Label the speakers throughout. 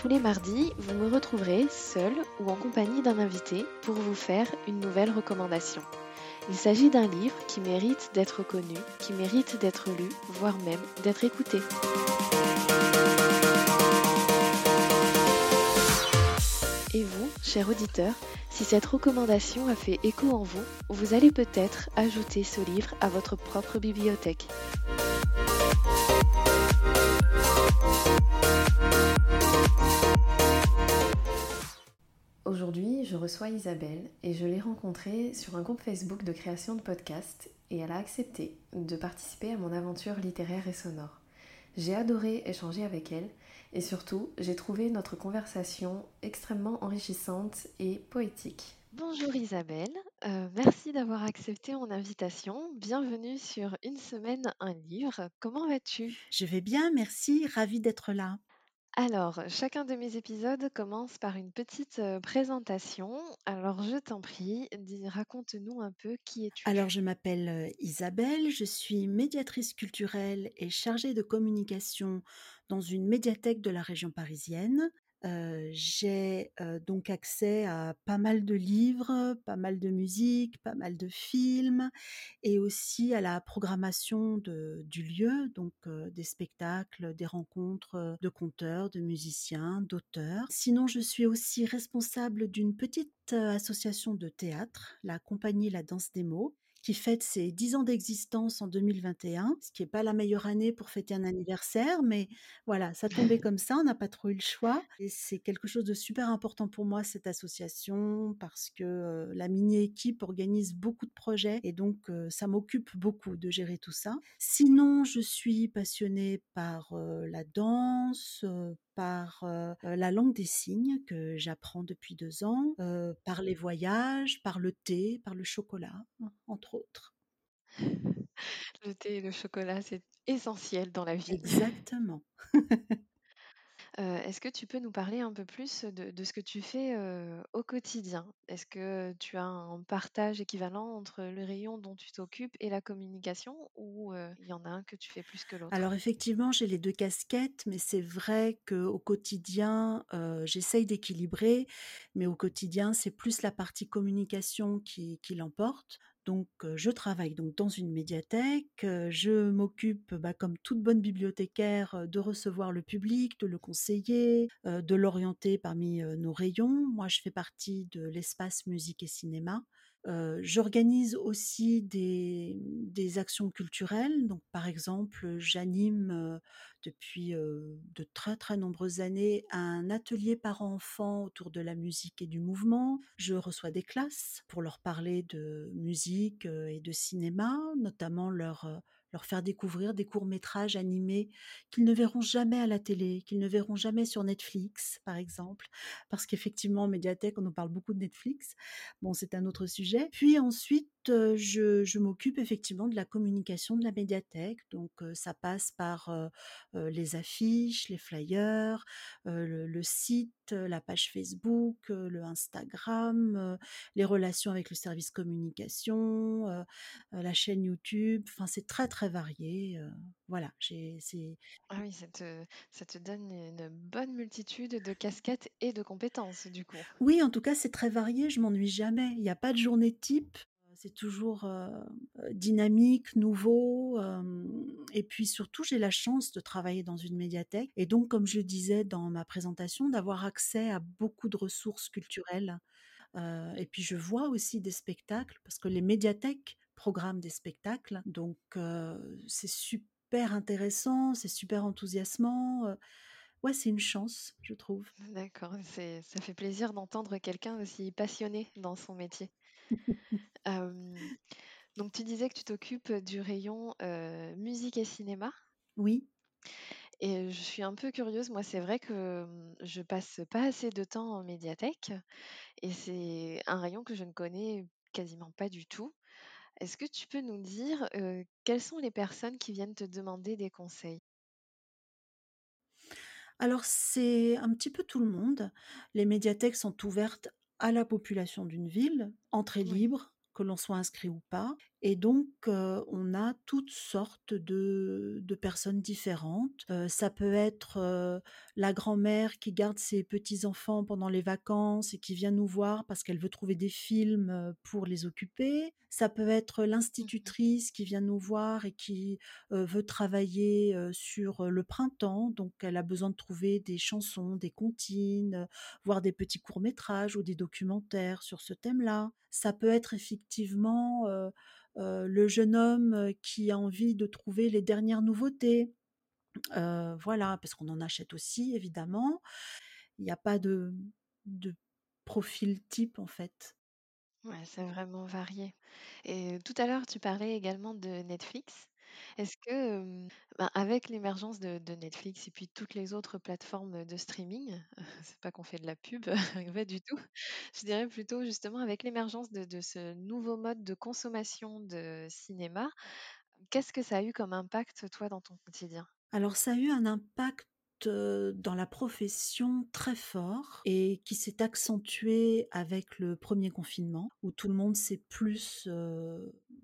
Speaker 1: Tous les mardis, vous me retrouverez seul ou en compagnie d'un invité pour vous faire une nouvelle recommandation. Il s'agit d'un livre qui mérite d'être connu, qui mérite d'être lu, voire même d'être écouté. Et vous, cher auditeur, si cette recommandation a fait écho en vous, vous allez peut-être ajouter ce livre à votre propre bibliothèque. Aujourd'hui, je reçois Isabelle et je l'ai rencontrée sur un groupe Facebook de création de podcasts et elle a accepté de participer à mon aventure littéraire et sonore. J'ai adoré échanger avec elle et surtout, j'ai trouvé notre conversation extrêmement enrichissante et poétique. Bonjour Isabelle, euh, merci d'avoir accepté mon invitation. Bienvenue sur Une semaine, un livre. Comment vas-tu?
Speaker 2: Je vais bien, merci, ravie d'être là.
Speaker 1: Alors, chacun de mes épisodes commence par une petite présentation. Alors, je t'en prie, raconte-nous un peu qui es-tu.
Speaker 2: Alors, je m'appelle Isabelle, je suis médiatrice culturelle et chargée de communication dans une médiathèque de la région parisienne. J'ai donc accès à pas mal de livres, pas mal de musique, pas mal de films et aussi à la programmation du lieu, donc des spectacles, des rencontres de conteurs, de musiciens, d'auteurs. Sinon, je suis aussi responsable d'une petite association de théâtre, la compagnie La Danse des mots, qui fête ses 10 ans d'existence en 2021, ce qui n'est pas la meilleure année pour fêter un anniversaire, mais voilà, ça tombait comme ça, on n'a pas trop eu le choix. Et c'est quelque chose de super important pour moi, cette association, parce que euh, la mini-équipe organise beaucoup de projets et donc euh, ça m'occupe beaucoup de gérer tout ça. Sinon, je suis passionnée par euh, la danse, par la langue des signes que j'apprends depuis deux ans, par les voyages, par le thé, par le chocolat, entre autres.
Speaker 1: Le thé et le chocolat, c'est essentiel dans la vie.
Speaker 2: Exactement.
Speaker 1: Euh, est-ce que tu peux nous parler un peu plus de, ce que tu fais euh, au quotidien? Est-ce que tu as un partage équivalent entre le rayon dont tu t'occupes et la communication ou euh, il y en a un que tu fais plus que l'autre?
Speaker 2: Alors effectivement, j'ai les deux casquettes, mais c'est vrai qu'au quotidien, j'essaye d'équilibrer, mais au quotidien, c'est plus la partie communication qui l'emporte. Donc, je travaille donc dans une médiathèque. Je m'occupe, bah, comme toute bonne bibliothécaire, de recevoir le public, de le conseiller, de l'orienter parmi nos rayons. Moi, je fais partie de l'espace musique et cinéma. J'organise aussi des, actions culturelles. Donc, par exemple, j'anime depuis de très très nombreuses années un atelier parents-enfants autour de la musique et du mouvement. Je reçois des classes pour leur parler de musique et de cinéma, notamment leur, leur faire découvrir des courts-métrages animés qu'ils ne verront jamais à la télé, qu'ils ne verront jamais sur Netflix, par exemple. Parce qu'effectivement, en médiathèque, on nous parle beaucoup de Netflix. Bon, c'est un autre sujet. Puis ensuite, euh, je, je m'occupe effectivement de la communication de la médiathèque. Donc, euh, ça passe par euh, les affiches, les flyers, le, le site, la page Facebook, le Instagram, les relations avec le service communication, la chaîne YouTube. Enfin, c'est très très varié. voilà, j'ai,
Speaker 1: Ah oui, ça te, ça te donne une bonne multitude de casquettes et de compétences du coup.
Speaker 2: Oui, en tout cas, c'est très varié, je m'ennuie jamais. Il n'y a pas de journée type. C'est toujours euh, euh, dynamique, nouveau. et puis surtout, j'ai la chance de travailler dans une médiathèque. Et donc, comme je le disais dans ma présentation, d'avoir accès à beaucoup de ressources culturelles. Euh, et puis, je vois aussi des spectacles, parce que les médiathèques programment des spectacles. Donc, c'est super intéressant, c'est super enthousiasmant. ouais, c'est une chance, je trouve.
Speaker 1: D'accord, ça fait plaisir d'entendre quelqu'un aussi passionné dans son métier. Euh, donc tu disais que tu t'occupes du rayon euh, musique et cinéma.
Speaker 2: Oui.
Speaker 1: Et je suis un peu curieuse, moi, c'est vrai que, mmh, je passe pas assez de temps en médiathèque et c'est un rayon que je ne connais quasiment pas du tout. Est-ce que tu peux nous dire, quelles sont les personnes qui viennent te demander des conseils?
Speaker 2: Alors c'est un petit peu tout le monde. Les médiathèques sont ouvertes à la population d'une ville, entrée
Speaker 1: Oui.
Speaker 2: libre, que l'on soit inscrit ou pas et donc on a toutes sortes de de personnes différentes. Ça peut être, la grand-mère qui garde ses petits-enfants pendant les vacances et qui vient nous voir parce qu'elle veut trouver des films, pour les occuper. Ça peut être
Speaker 1: Mmh mh.
Speaker 2: l'institutrice qui vient nous voir et qui, veut travailler, sur, le printemps, donc elle a besoin de trouver des chansons, des comptines, voire des petits courts métrages ou des documentaires sur ce thème-là. Ça peut être effectivement, le jeune homme, heu, qui a envie de trouver les dernières nouveautés. Heu, voilà, parce qu'on en achète aussi évidemment. Il y a pas de de profil type en fait.
Speaker 1: Ouais, c'est vraiment varié et tout à l'heure, tu parlais également de Netflix. Est-ce que, ben, avec l'émergence de Netflix et puis toutes les autres plateformes de streaming, c'est pas qu'on fait de la pub, pas du tout. Je dirais plutôt justement avec l'émergence de ce nouveau mode de consommation de cinéma, qu'est-ce que ça a eu comme impact toi dans ton quotidien?
Speaker 2: Alors ça a eu un impact, dans la profession très fort et qui s'est accentué avec le 1er confinement où tout le monde s'est plus,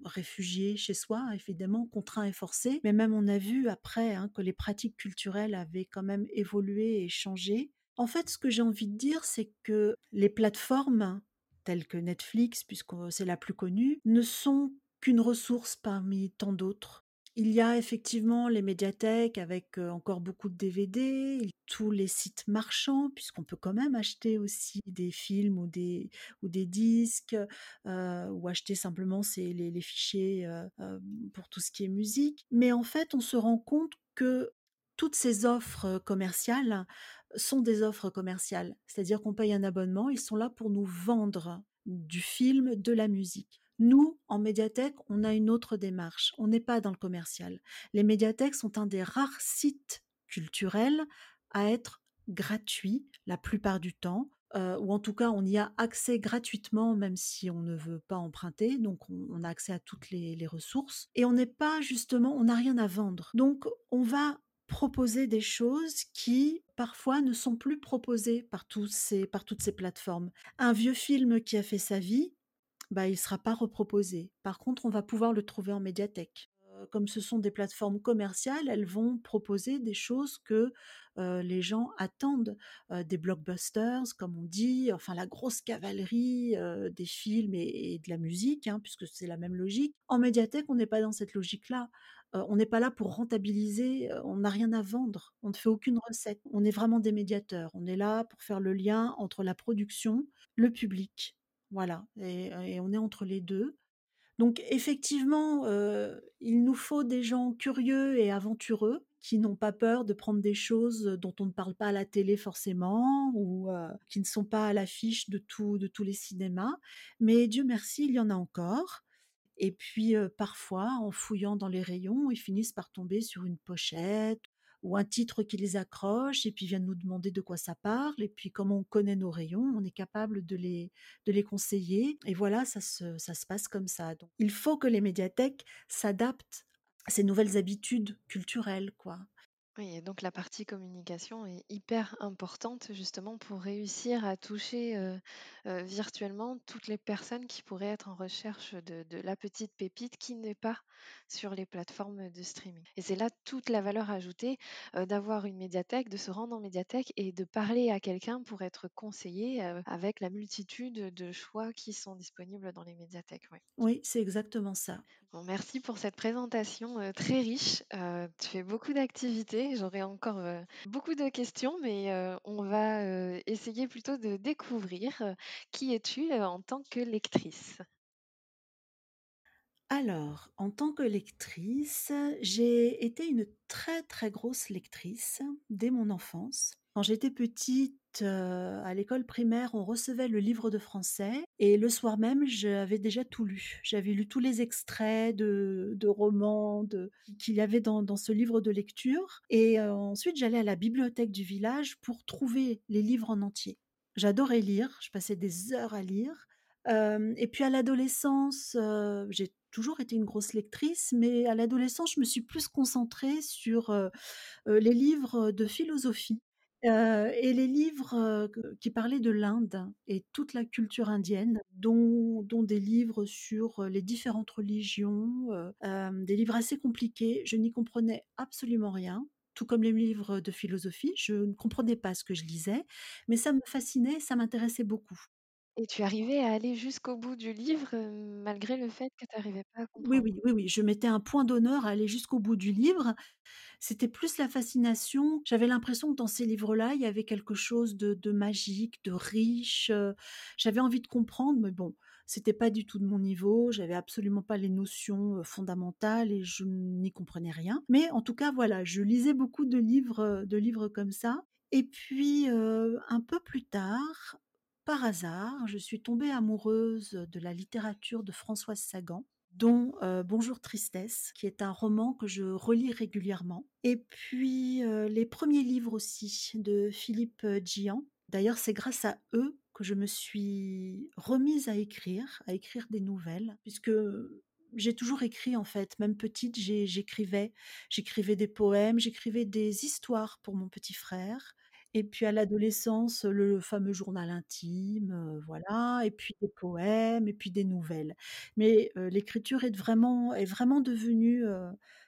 Speaker 2: réfugié chez soi, évidemment, contraint et forcé. Mais même on a vu après, hein, que les pratiques culturelles avaient quand même évolué et changé. En fait, ce que j'ai envie de dire, c'est que les plateformes telles que Netflix, puisque c'est la plus connue, ne sont qu'une ressource parmi tant d'autres. Il y a effectivement les médiathèques avec, encore beaucoup de DVD, tous les sites marchands puisqu'on peut quand même acheter aussi des films ou des disques, ou acheter simplement les les fichiers, heu, hem, pour tout ce qui est musique. Mais en fait, on se rend compte que toutes ces offres commerciales sont des offres commerciales. C'est-à-dire qu'on paye un abonnement, ils sont là pour nous vendre du film, de la musique. Nous, en médiathèque, on a une autre démarche, on n'est pas dans le commercial. Les médiathèques sont un des rares sites culturels à être gratuits la plupart du temps, heu, ou en tout cas on y a accès gratuitement même si on ne veut pas emprunter, donc on a accès à toutes les ressources et on n'est pas justement on n'a rien à vendre. Donc on va proposer des choses qui, parfois, ne sont plus proposées par tous par toutes ces plateformes. Un vieux film qui a fait sa vie, bah, il sera pas reproposé. Par contre, on va pouvoir le trouver en médiathèque. Heu, comme ce sont des plateformes commerciales, elles vont proposer des choses que, heu, les gens attendent, heu, des blockbusters comme on dit, enfin la grosse cavalerie, des films et de la musique, hein, puisque c'est la même logique. En médiathèque, on n'est pas dans cette logique-là. On n'est pas là pour rentabiliser, on n'a rien à vendre, on ne fait aucune recette. On est vraiment des médiateurs. On est là pour faire le lien entre la production, le public. Voilà et on est entre les 2. Donc effectivement, il nous faut des gens curieux et aventureux qui n'ont pas peur de prendre des choses dont on ne parle pas à la télé forcément ou, qui ne sont pas à l'affiche de tous de tous les cinémas. Mais Dieu merci, il y en a encore et puis, parfois en fouillant dans les rayons, ils finissent par tomber sur une pochette ou un titre qui les accroche et puis viennent nous demander de quoi ça parle et puis comme on connaît nos rayons, on est capable de les de les conseiller et voilà, ça se ça se passe comme ça. Donc il faut que les médiathèques s'adaptent à ces nouvelles habitudes culturelles, quoi.
Speaker 1: Oui et donc la partie communication est hyper importante justement pour réussir à toucher, heu heu, virtuellement toutes les personnes qui pourraient être en recherche de de la petite pépite qui n'est pas sur les plateformes de streaming et c'est là toute la valeur ajoutée, heu, d'avoir une médiathèque, de se rendre en médiathèque et de parler à quelqu'un pour être conseillé, avec la multitude de choix qui sont disponibles dans les médiathèques, oui.
Speaker 2: Oui, c'est exactement ça.
Speaker 1: Bon, merci pour cette présentation, très riche. Tu fais beaucoup d'activités. J'aurais encore, beaucoup de questions, mais, on va, essayer plutôt de découvrir. Qui es-tu, en tant que lectrice?
Speaker 2: Alors, en tant que lectrice, j'ai été une très, très grosse lectrice dès mon enfance. Quand j'étais petite, heu, à l'école primaire, on recevait le livre de français et le soir même, j'avais déjà tout lu. J'avais lu tous les extraits de romans, qu'il y avait dans ce livre de lecture et heu, ensuite j'allais à la bibliothèque du village pour trouver les livres en entier. J'adorais lire, je passais des heures à lire. Hem et puis à l'adolescence, j'ai toujours été une grosse lectrice, mais à l'adolescence, je me suis plus concentrée sur, les livres de philosophie, et les livres, qui parlaient de l'Inde et toute la culture indienne, dont des livres sur, les différentes religions, des livres assez compliqués. Je n'y comprenais absolument rien, tout comme les livres de philosophie. Je ne comprenais pas ce que je lisais, mais ça me fascinait, ça m'intéressait beaucoup.
Speaker 1: Et tu arrivais à aller jusqu'au bout du livre, heu, malgré le fait que tu arrivais pas à
Speaker 2: Oui,
Speaker 1: comprendre?
Speaker 2: oui, oui, oui, je mettais un point d'honneur à aller jusqu'au bout du livre. C'était plus la fascination. J'avais l'impression que dans ces livres-là, il y avait quelque chose de de magique, de riche, heu, j'avais envie de comprendre, mais bon, c'était pas du tout de mon niveau. J'avais absolument pas les notions, heu, fondamentales et je n'y comprenais rien. Mais en tout cas, voilà, je lisais beaucoup de livres, heu, de livres comme ça et puis, heu, un peu plus tard, par hasard, je suis tombée amoureuse de la littérature de Françoise Sagan dont heu, Bonjour Tristesse, qui est un roman que je relis régulièrement et puis, heu, les premiers livres aussi de Philippe, heu, Djian. D'ailleurs, c'est grâce à eux que je me suis remise à écrire, à écrire des nouvelles puisque, j'ai toujours écrit en fait. Même petite, j'écrivais. J'écrivais des poèmes, j'écrivais des histoires pour mon petit frère et puis à l'adolescence, le fameux journal intime, voilà et puis des poèmes et puis des nouvelles. Mais, l'écriture est vraiment est vraiment devenue,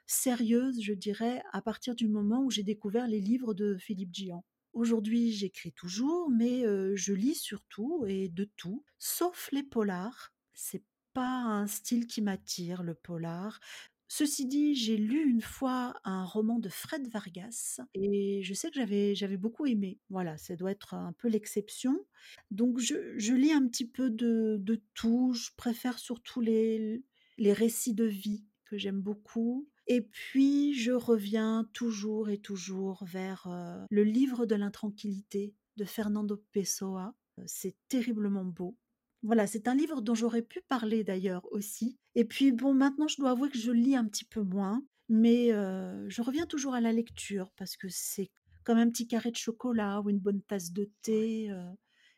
Speaker 2: sérieuse, je dirais, à partir du moment où j'ai découvert les livres de Philippe Djian. Aujourd'hui, j'écris toujours, mais, je lis surtout et de tout, sauf les polars. C'est pas un style qui m'attire, le polar. Ceci dit, j'ai lu une fois un roman de Fred Vargas et je sais que j'avais beaucoup aimé. Voilà, ça doit être un peu l'exception. Donc je lis un petit peu de tout. Je préfère surtout les les récits de vie que j'aime beaucoup et puis je reviens toujours et toujours vers, heu, le livre de l'intranquillité de Fernando Pessoa. Heu, c'est terriblement beau. Voilà, c'est un livre dont j'aurais pu parler d'ailleurs aussi et puis bon, maintenant je dois avouer que je lis un petit peu moins, mais je reviens toujours à la lecture parce que c'est comme un petit carré de chocolat ou une bonne tasse de thé, heu,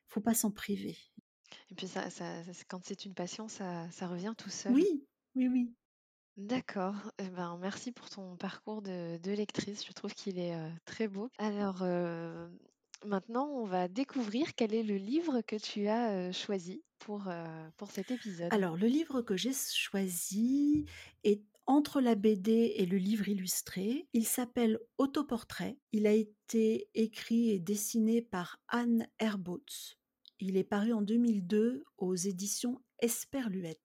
Speaker 2: faut pas s'en priver.
Speaker 1: Et puis ça ça ça quand c'est une passion, ça ça revient tout seul?
Speaker 2: Oui, oui, oui.
Speaker 1: D'accord, et ben, merci pour ton parcours de de lectrice, je trouve qu'il est, très beau. Alors, maintenant on va découvrir quel est le livre que tu as, choisi pour, pour cet épisode.
Speaker 2: Alors le livre que j'ai choisi est entre la BD et le livre illustré. Il s'appelle Autoportrait. Il a été écrit et dessiné par Anne Herbautz. Il est paru en 2002 aux éditions Esperluette.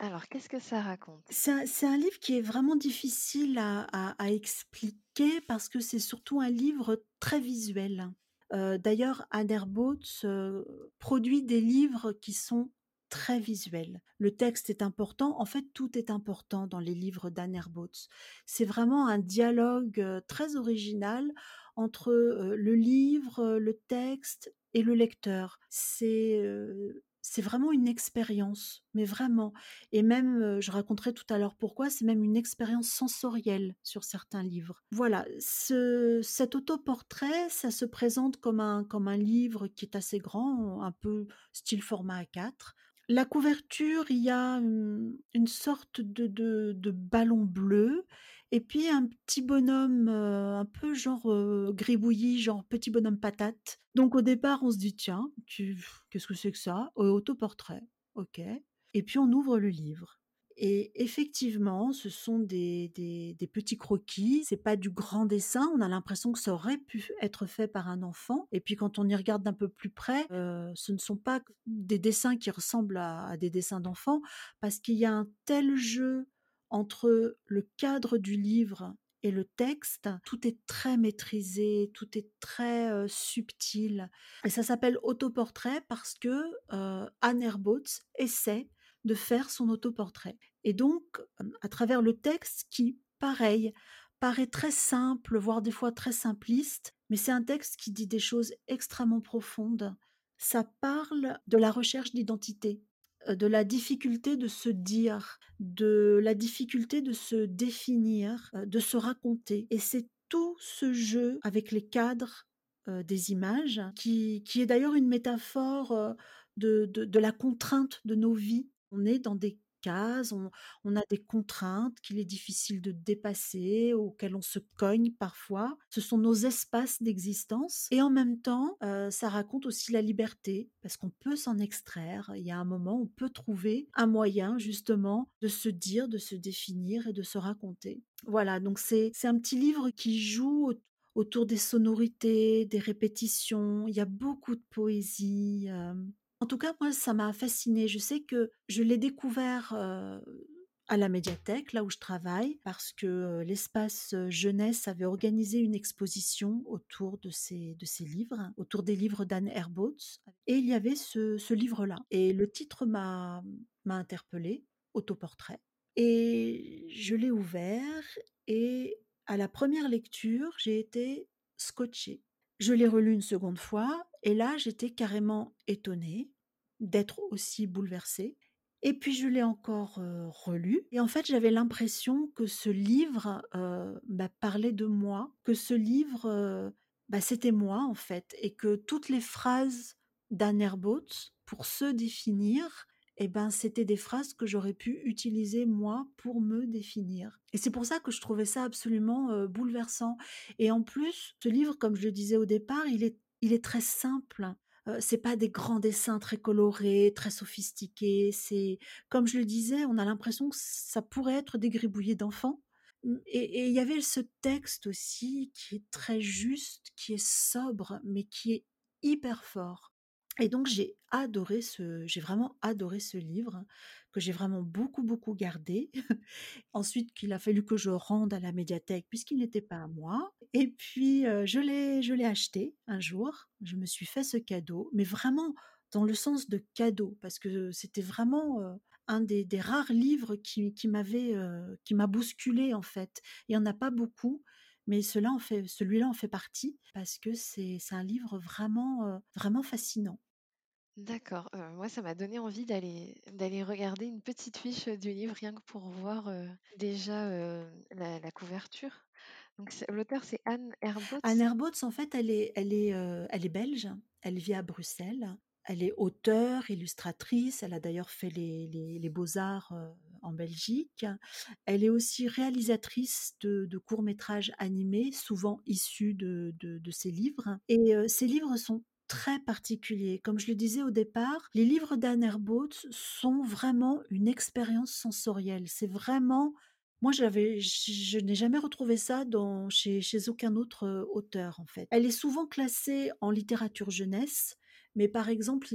Speaker 1: Alors qu'est-ce que ça raconte?
Speaker 2: C'est un c'est un livre qui est vraiment difficile à à à expliquer parce que c'est surtout un livre très visuel. Heu, d'ailleurs Herbautz, heu, produit des livres qui sont très visuels. Le texte est important, en fait tout est important dans les livres d'Anne Herbautz. C'est vraiment un dialogue, heu, très original entre, heu, le livre, le texte et le lecteur. C'est, c'est vraiment une expérience, mais vraiment et même, je raconterai tout à l'heure pourquoi, c'est même une expérience sensorielle sur certains livres. Voilà, ce cet autoportrait, ça se présente comme un comme un livre qui est assez grand, un peu style format A4. La couverture, il y a, une sorte de de ballon bleu et puis un petit bonhomme, heu, un peu genre, heu, gribouillis, genre petit bonhomme patate. Donc au départ, on se dit: «Tiens, tu qu'est-ce que c'est que ça? Heu, autoportrait, OK». Et puis on ouvre le livre et effectivement, ce sont des des petits croquis, c'est pas du grand dessin, on a l'impression que ça aurait pu être fait par un enfant et puis quand on y regarde d'un peu plus près, heu, ce ne sont pas des dessins qui ressemblent à des dessins d'enfants parce qu'il y a un tel jeu entre le cadre du livre et le texte. Tout est très maîtrisé, tout est très, subtil et ça s'appelle Autoportrait parce que, Anne Herbautz essaie de faire son autoportrait Et donc, à travers le texte qui, pareil, paraît très simple, voire des fois très simpliste, mais c'est un texte qui dit des choses extrêmement profondes. Ça parle de la recherche d'identité, de la difficulté de se dire, de la difficulté de se définir, de se raconter. Et c'est tout ce jeu avec les cadres des images, qui, qui est d'ailleurs une métaphore de, de, de, la contrainte de nos vies. On est dans des on, a des contraintes qu'il est difficile de dépasser, auxquelles on se cogne parfois. Ce sont nos espaces d'existence. Et en même temps, euh, ça raconte aussi la liberté, parce qu'on peut s'en extraire. Il y a un moment, on peut trouver un moyen justement de se dire, de se définir et de se raconter. Voilà, donc c'est un petit livre qui joue autour des sonorités, des répétitions. Il y a beaucoup de poésie. Euh, en tout cas, moi, ça m'a fascinée. Je sais que je l'ai découvert à la médiathèque, là où je travaille, parce que l'espace jeunesse avait organisé une exposition autour de ces, de ces livres, autour des livres d'Anne Herbautz. Et il y avait ce, ce livre-là. Et le titre m'a interpellée, Autoportrait. Et je l'ai ouvert et à la première lecture, j'ai été scotchée. Je l'ai relu une seconde fois et là, j'étais carrément étonnée d'être aussi bouleversée. Et puis je l'ai encore relu. Et en fait, j'avais l'impression que ce livre bah, parlait de moi, que ce livre, bah, c'était moi en fait, et que toutes les phrases d'Anne Herbaut, pour se définir, eh ben, c'était des phrases que j'aurais pu utiliser moi pour me définir. Et c'est pour ça que je trouvais ça absolument bouleversant. Et en plus, ce livre, comme je le disais au départ, il est il est très simple. Euh, c'est pas des grands dessins très colorés, très sophistiqués. C'est comme je le disais, on a l'impression que ça pourrait être des gribouillés d'enfants. Et il y avait ce texte aussi qui est très juste, qui est sobre, mais qui est hyper fort. Et donc j'ai adoré ce, j'ai vraiment adoré ce livre que j'ai vraiment beaucoup beaucoup gardé. Ensuite qu'il a fallu que je rende à la médiathèque puisqu'il n'était pas à moi. Et puis je l'ai je l'ai acheté un jour. Je me suis fait ce cadeau, mais vraiment dans le sens de cadeau parce que c'était vraiment un des, des, rares livres qui, qui m'avait qui m'a bousculé en fait. Il y en a pas beaucoup mais cela en fait, celui-là en fait partie parce que c'est un livre vraiment, vraiment fascinant.
Speaker 1: D'accord, moi ça m'a donné envie d'aller d'aller regarder une petite fiche du livre rien que pour voir déjà la, la couverture. Donc l'auteur c'est Anne Herbaut.
Speaker 2: Anne Herbaut, en fait, elle est, elle est, elle est belge. Elle vit à Bruxelles. Elle est auteure, illustratrice. Elle a d'ailleurs fait les, les, beaux-arts en Belgique. Elle est aussi réalisatrice de, courts-métrages animés, souvent issus de, de, ses livres. Et ces livres sont très particuliers. Comme je le disais au départ, les livres d'Anne Herbaut sont vraiment une expérience sensorielle. C'est vraiment moi, j'avais, je n'ai jamais retrouvé ça dans, chez, chez aucun autre auteur, en fait. Elle est souvent classée en littérature jeunesse, mais par exemple,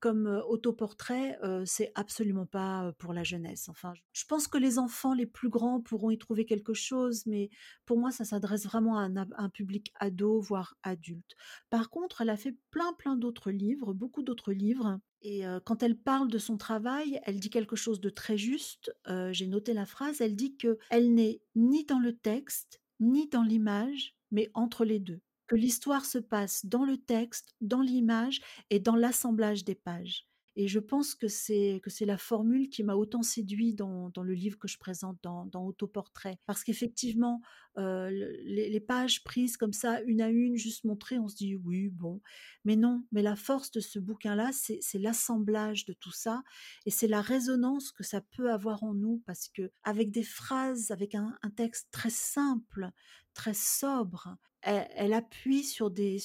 Speaker 2: comme autoportrait, c'est absolument pas pour la jeunesse. Enfin, je pense que les enfants les plus grands pourront y trouver quelque chose, mais pour moi, ça s'adresse vraiment à un, public ado, voire adulte. Par contre, elle a fait plein, plein d'autres livres, beaucoup d'autres livres. Et quand elle parle de son travail, elle dit quelque chose de très juste. J'ai noté la phrase. Elle dit que elle n'est ni dans le texte, ni dans l'image, mais entre les deux que l'histoire se passe dans le texte, dans l'image et dans l'assemblage des pages. Et je pense que c'est que c'est la formule qui m'a autant séduit dans, dans, le livre que je présente dans, dans Autoportrait. Parce qu'effectivement, euh, les, pages prises comme ça, une à une, juste montrées, on se dit oui, bon. Mais non, mais la force de ce bouquin-là, c'est l'assemblage de tout ça et c'est la résonance que ça peut avoir en nous parce que avec des phrases, avec un texte très simple, très sobre, elle, appuie sur des,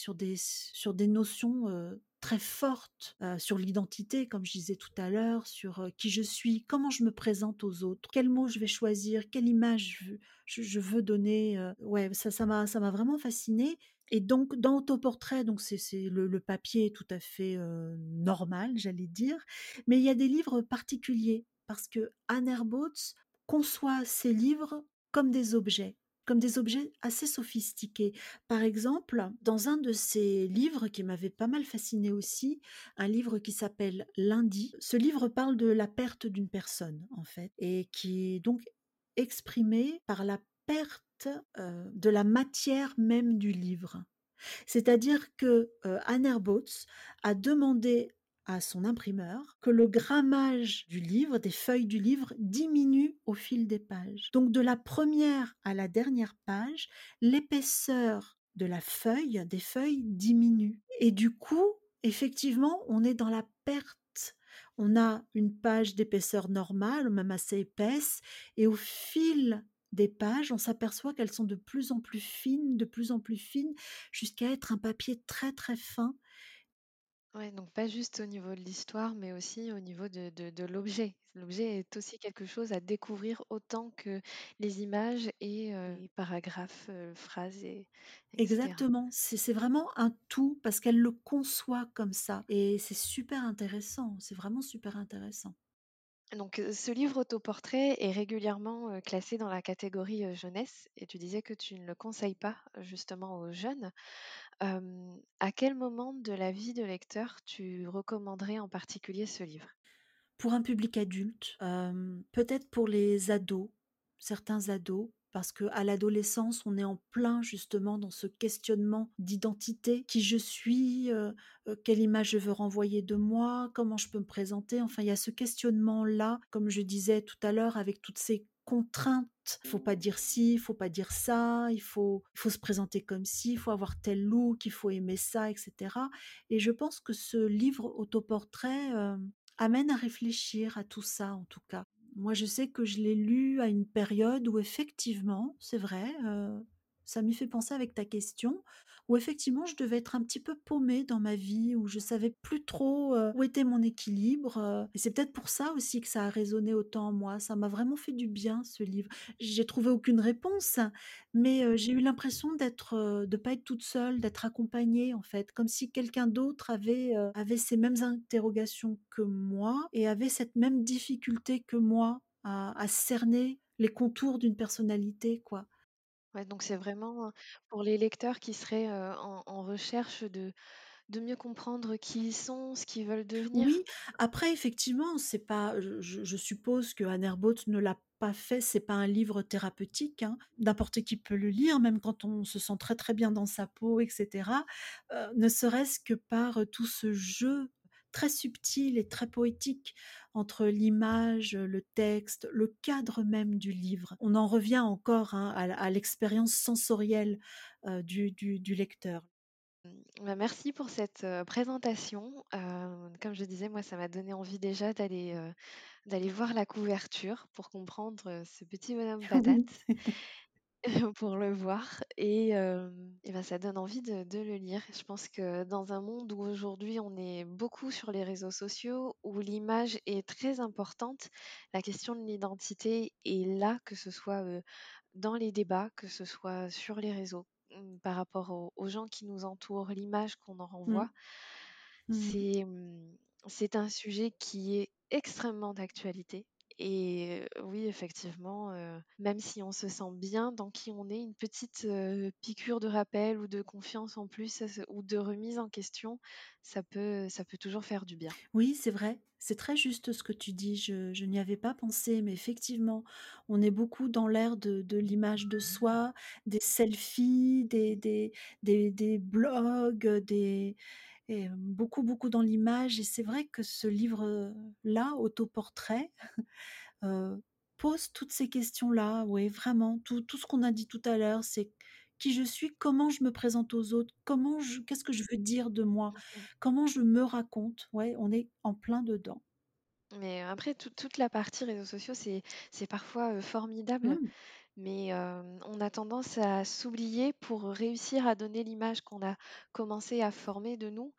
Speaker 2: notions très forte sur l'identité, comme je disais tout à l'heure, sur qui je suis, comment je me présente aux autres, quels mots je vais choisir, quelle image je, veux donner. ouais, ça, m'a, vraiment fasciné. Et donc, dans Autoportrait, donc c'est, le, papier tout à fait normal, j'allais dire, mais il y a des livres particuliers parce que Anne conçoit ses livres comme des objets. Comme des objets assez sophistiqués. Par exemple, dans un de ces livres qui m'avait pas mal fasciné aussi, un livre qui s'appelle Lundi. Ce livre parle de la perte d'une personne, en fait, et qui est donc exprimée par la perte euh, de la matière même du livre. C'est-à-dire que euh, Anne a demandé à son imprimeur que le grammage du livre, des feuilles du livre, diminue au fil des pages. Donc de la première à la dernière page, l'épaisseur de la feuille, des feuilles diminue. Et du coup, effectivement, on est dans la perte. On a une page d'épaisseur normale, même assez épaisse, et au fil des pages, on s'aperçoit qu'elles sont de plus en plus fines, de plus en plus fines, jusqu'à être un papier très très fin
Speaker 1: Ouais, donc pas juste au niveau de l'histoire, mais aussi au niveau de, de- de l'objet. L'objet est aussi quelque chose à découvrir autant que les images et euh, les paragraphes, euh, phrases, et.
Speaker 2: Exactement, c'est c'est vraiment un tout parce qu'elle le conçoit comme ça et c'est super intéressant, c'est vraiment super intéressant.
Speaker 1: Donc, euh, ce livre autoportrait est régulièrement classé dans la catégorie jeunesse, et tu disais que tu ne le conseilles pas justement aux jeunes. À quel moment de la vie de lecteur tu recommanderais en particulier ce livre?
Speaker 2: Pour un public adulte, peut-être pour les ados, certains ados, parce que à l'adolescence, on est en plein justement dans ce questionnement d'identité, qui je suis, quelle image je veux renvoyer de moi, comment je peux me présenter. Enfin, il y a ce questionnement-là, comme je disais tout à l'heure, avec toutes ces contraintes. Il faut pas dire ci, il faut pas dire ça, il faut, il faut se présenter comme ci, il faut avoir tel look, il faut aimer ça, etc. Et je pense que ce livre autoportrait euh, amène à réfléchir à tout ça, en tout cas. Moi, je sais que je l'ai lu à une période où effectivement, c'est vrai, euh, ça m'y fait penser avec ta question, où effectivement je devais être un petit peu paumée dans ma vie, où je savais plus trop où était mon équilibre. et c'est peut-être pour ça aussi que ça a résonné autant en moi. Ça m'a vraiment fait du bien ce livre. J'ai trouvé aucune réponse, mais j'ai eu l'impression d'être, de pas être toute seule, d'être accompagnée en fait, comme si quelqu'un d'autre avait avait ces mêmes interrogations que moi et avait cette même difficulté que moi à, à cerner les contours d'une personnalité, quoi.
Speaker 1: Donc c'est vraiment, pour les lecteurs qui seraient, en recherche de de mieux comprendre qui ils sont, ce qu'ils veulent devenir?
Speaker 2: Oui, après effectivement, c'est pas je je suppose que Anne Herbaut ne l'a pas fait, c'est pas un livre thérapeutique, hein. N'importe qui peut le lire, même quand on se sent très, très bien dans sa peau et cetera, heu, ne serait-ce que par, tout ce jeu très subtil et très poétique entre l'image, le texte, le cadre même du livre. On en revient encore, hein, à à l'expérience sensorielle, du du du lecteur.
Speaker 1: Mmh, bah, merci pour cette, présentation. Comme je disais, moi, ça m'a donné envie déjà d'aller, d'aller voir la couverture pour comprendre, ce petit bonhomme patate, pour le voir et hem et bah, ça donne envie de de le lire. Je pense que dans un monde où aujourd'hui on est beaucoup sur les réseaux sociaux, où l'image est très importante, la question de l'identité est là, que ce soit, heu, dans les débats, que ce soit sur les réseaux, mmh, par rapport aux aux gens qui nous entourent, l'image qu'on en renvoie.
Speaker 2: Mmh.
Speaker 1: C'est, mmh, c'est un sujet qui est extrêmement d'actualité et oui, effectivement, même si on se sent bien dans qui on est, une petite, piqûre de rappel ou de confiance en plus, ou de remise en question, ça peut ça peut toujours faire du bien.
Speaker 2: Oui, c'est vrai, c'est très juste ce que tu dis, je n'y avais pas pensé, mais effectivement, on est beaucoup dans l'ère de l'image de soi, des selfies, des blogs, des et beaucoup, beaucoup dans l'image et c'est vrai que ce livre, là, Autoportrait, pose toutes ces questions-là, oui, vraiment, tout tout ce qu'on a dit tout à l'heure, c'est qui je suis, comment je me présente aux autres, comment je qu'est-ce que je veux dire de moi, comment je me raconte, ouais, on est en plein dedans.
Speaker 1: Mais après toute toute la partie réseaux sociaux, c'est c'est parfois, formidable
Speaker 2: Mmh.
Speaker 1: Mais hem, on a tendance à s'oublier pour réussir à donner l'image qu'on a commencé à former de nous,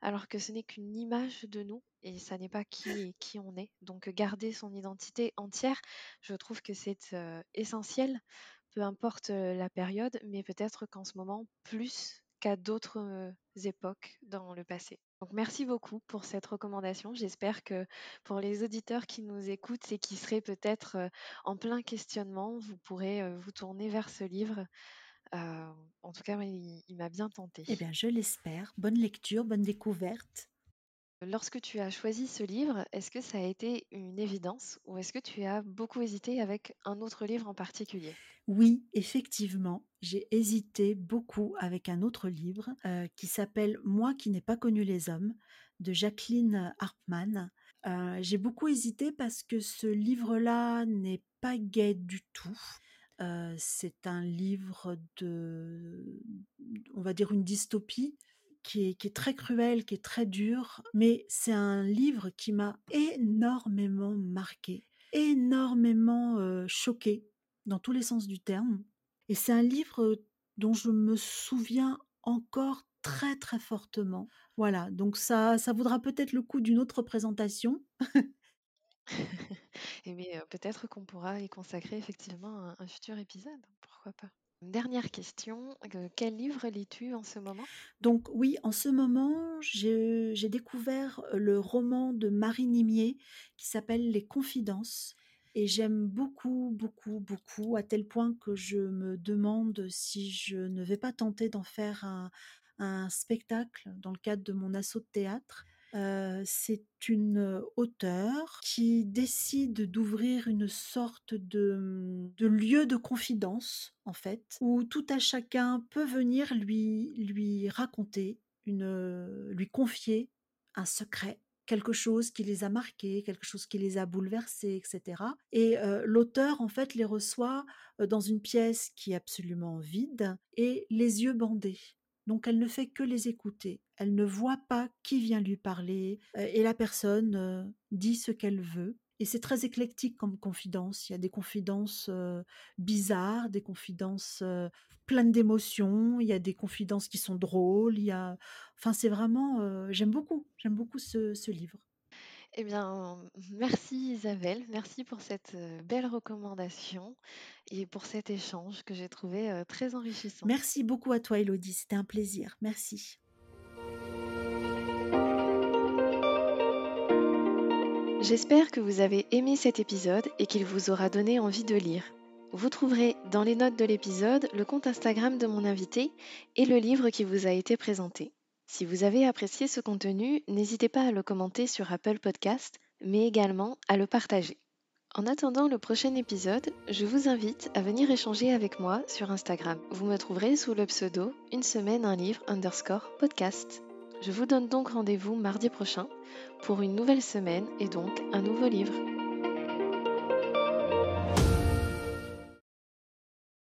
Speaker 1: alors que ce n'est qu'une image de nous et ça n'est pas qui qui on est. Donc garder son identité entière, je trouve que c'est, heu, essentiel, peu importe, heu, la période, mais peut-être qu'en ce moment plus qu'à d'autres époques dans le passé. Donc merci beaucoup pour cette recommandation. J'espère que pour les auditeurs qui nous écoutent et qui seraient peut-être en plein questionnement, vous pourrez vous tourner vers ce livre. en tout cas, il, il m'a bien tenté.
Speaker 2: Eh bien, je l'espère. Bonne lecture, bonne découverte.
Speaker 1: Lorsque tu as choisi ce livre, est-ce que ça a été une évidence ou est-ce que tu as beaucoup hésité avec un autre livre en particulier?
Speaker 2: Oui, effectivement, j'ai hésité beaucoup avec un autre livre euh, qui s'appelle Moi qui n'ai pas connu les hommes de Jacqueline Harpman. Euh, j'ai beaucoup hésité parce que ce livre-là n'est pas gai du tout. Euh, c'est un livre de, on va dire, une dystopie qui est, très cruel, qui est très dur, mais c'est un livre qui m'a énormément marqué, énormément choqué dans tous les sens du terme. Et c'est un livre dont je me souviens encore très très fortement. Voilà, donc ça, ça vaudra peut-être le coup d'une autre présentation.
Speaker 1: Et mais peut-être qu'on pourra y consacrer effectivement un futur épisode, pourquoi pas. Dernière question, quel livre lis-tu en ce moment?
Speaker 2: Donc oui, en ce moment, j'ai découvert le roman de Marie Nimier qui s'appelle Les Confidences. Et j'aime beaucoup, beaucoup, beaucoup, à tel point que je me demande si je ne vais pas tenter d'en faire un, un spectacle dans le cadre de mon assaut de théâtre c'est une auteure qui décide d'ouvrir une sorte de, mmh, de, lieu de confidence, en fait, où tout à chacun peut venir lui, lui raconter, une, lui confier un secret quelque chose qui les a marqués, quelque chose qui les a bouleversés, etc. Et l'auteur, en fait, les reçoit dans une pièce qui est absolument vide et les yeux bandés. Donc elle ne fait que les écouter. Elle ne voit pas qui vient lui parler euh, et la personne euh, dit ce qu'elle veut. Et c'est très éclectique comme confidence. Il y a des confidences euh, bizarres, des confidences pleines d'émotions, il y a des confidences qui sont drôles. Il y a... Enfin, c'est vraiment... j'aime beaucoup, j'aime beaucoup ce livre.
Speaker 1: Eh bien, merci Isabelle, merci pour cette belle recommandation et pour cet échange que j'ai trouvé très enrichissant.
Speaker 2: Merci beaucoup à toi Elodie, c'était un plaisir. Merci.
Speaker 1: J'espère que vous avez aimé cet épisode et qu'il vous aura donné envie de lire. Vous trouverez dans les notes de l'épisode le compte Instagram de mon invité et le livre qui vous a été présenté. Si vous avez apprécié ce contenu, n'hésitez pas à le commenter sur Apple Podcast, mais également à le partager. En attendant le prochain épisode, je vous invite à venir échanger avec moi sur Instagram. Vous me trouverez sous le pseudo une semaine un livre underscore podcast. Je vous donne donc rendez-vous mardi prochain pour une nouvelle semaine et donc un nouveau livre.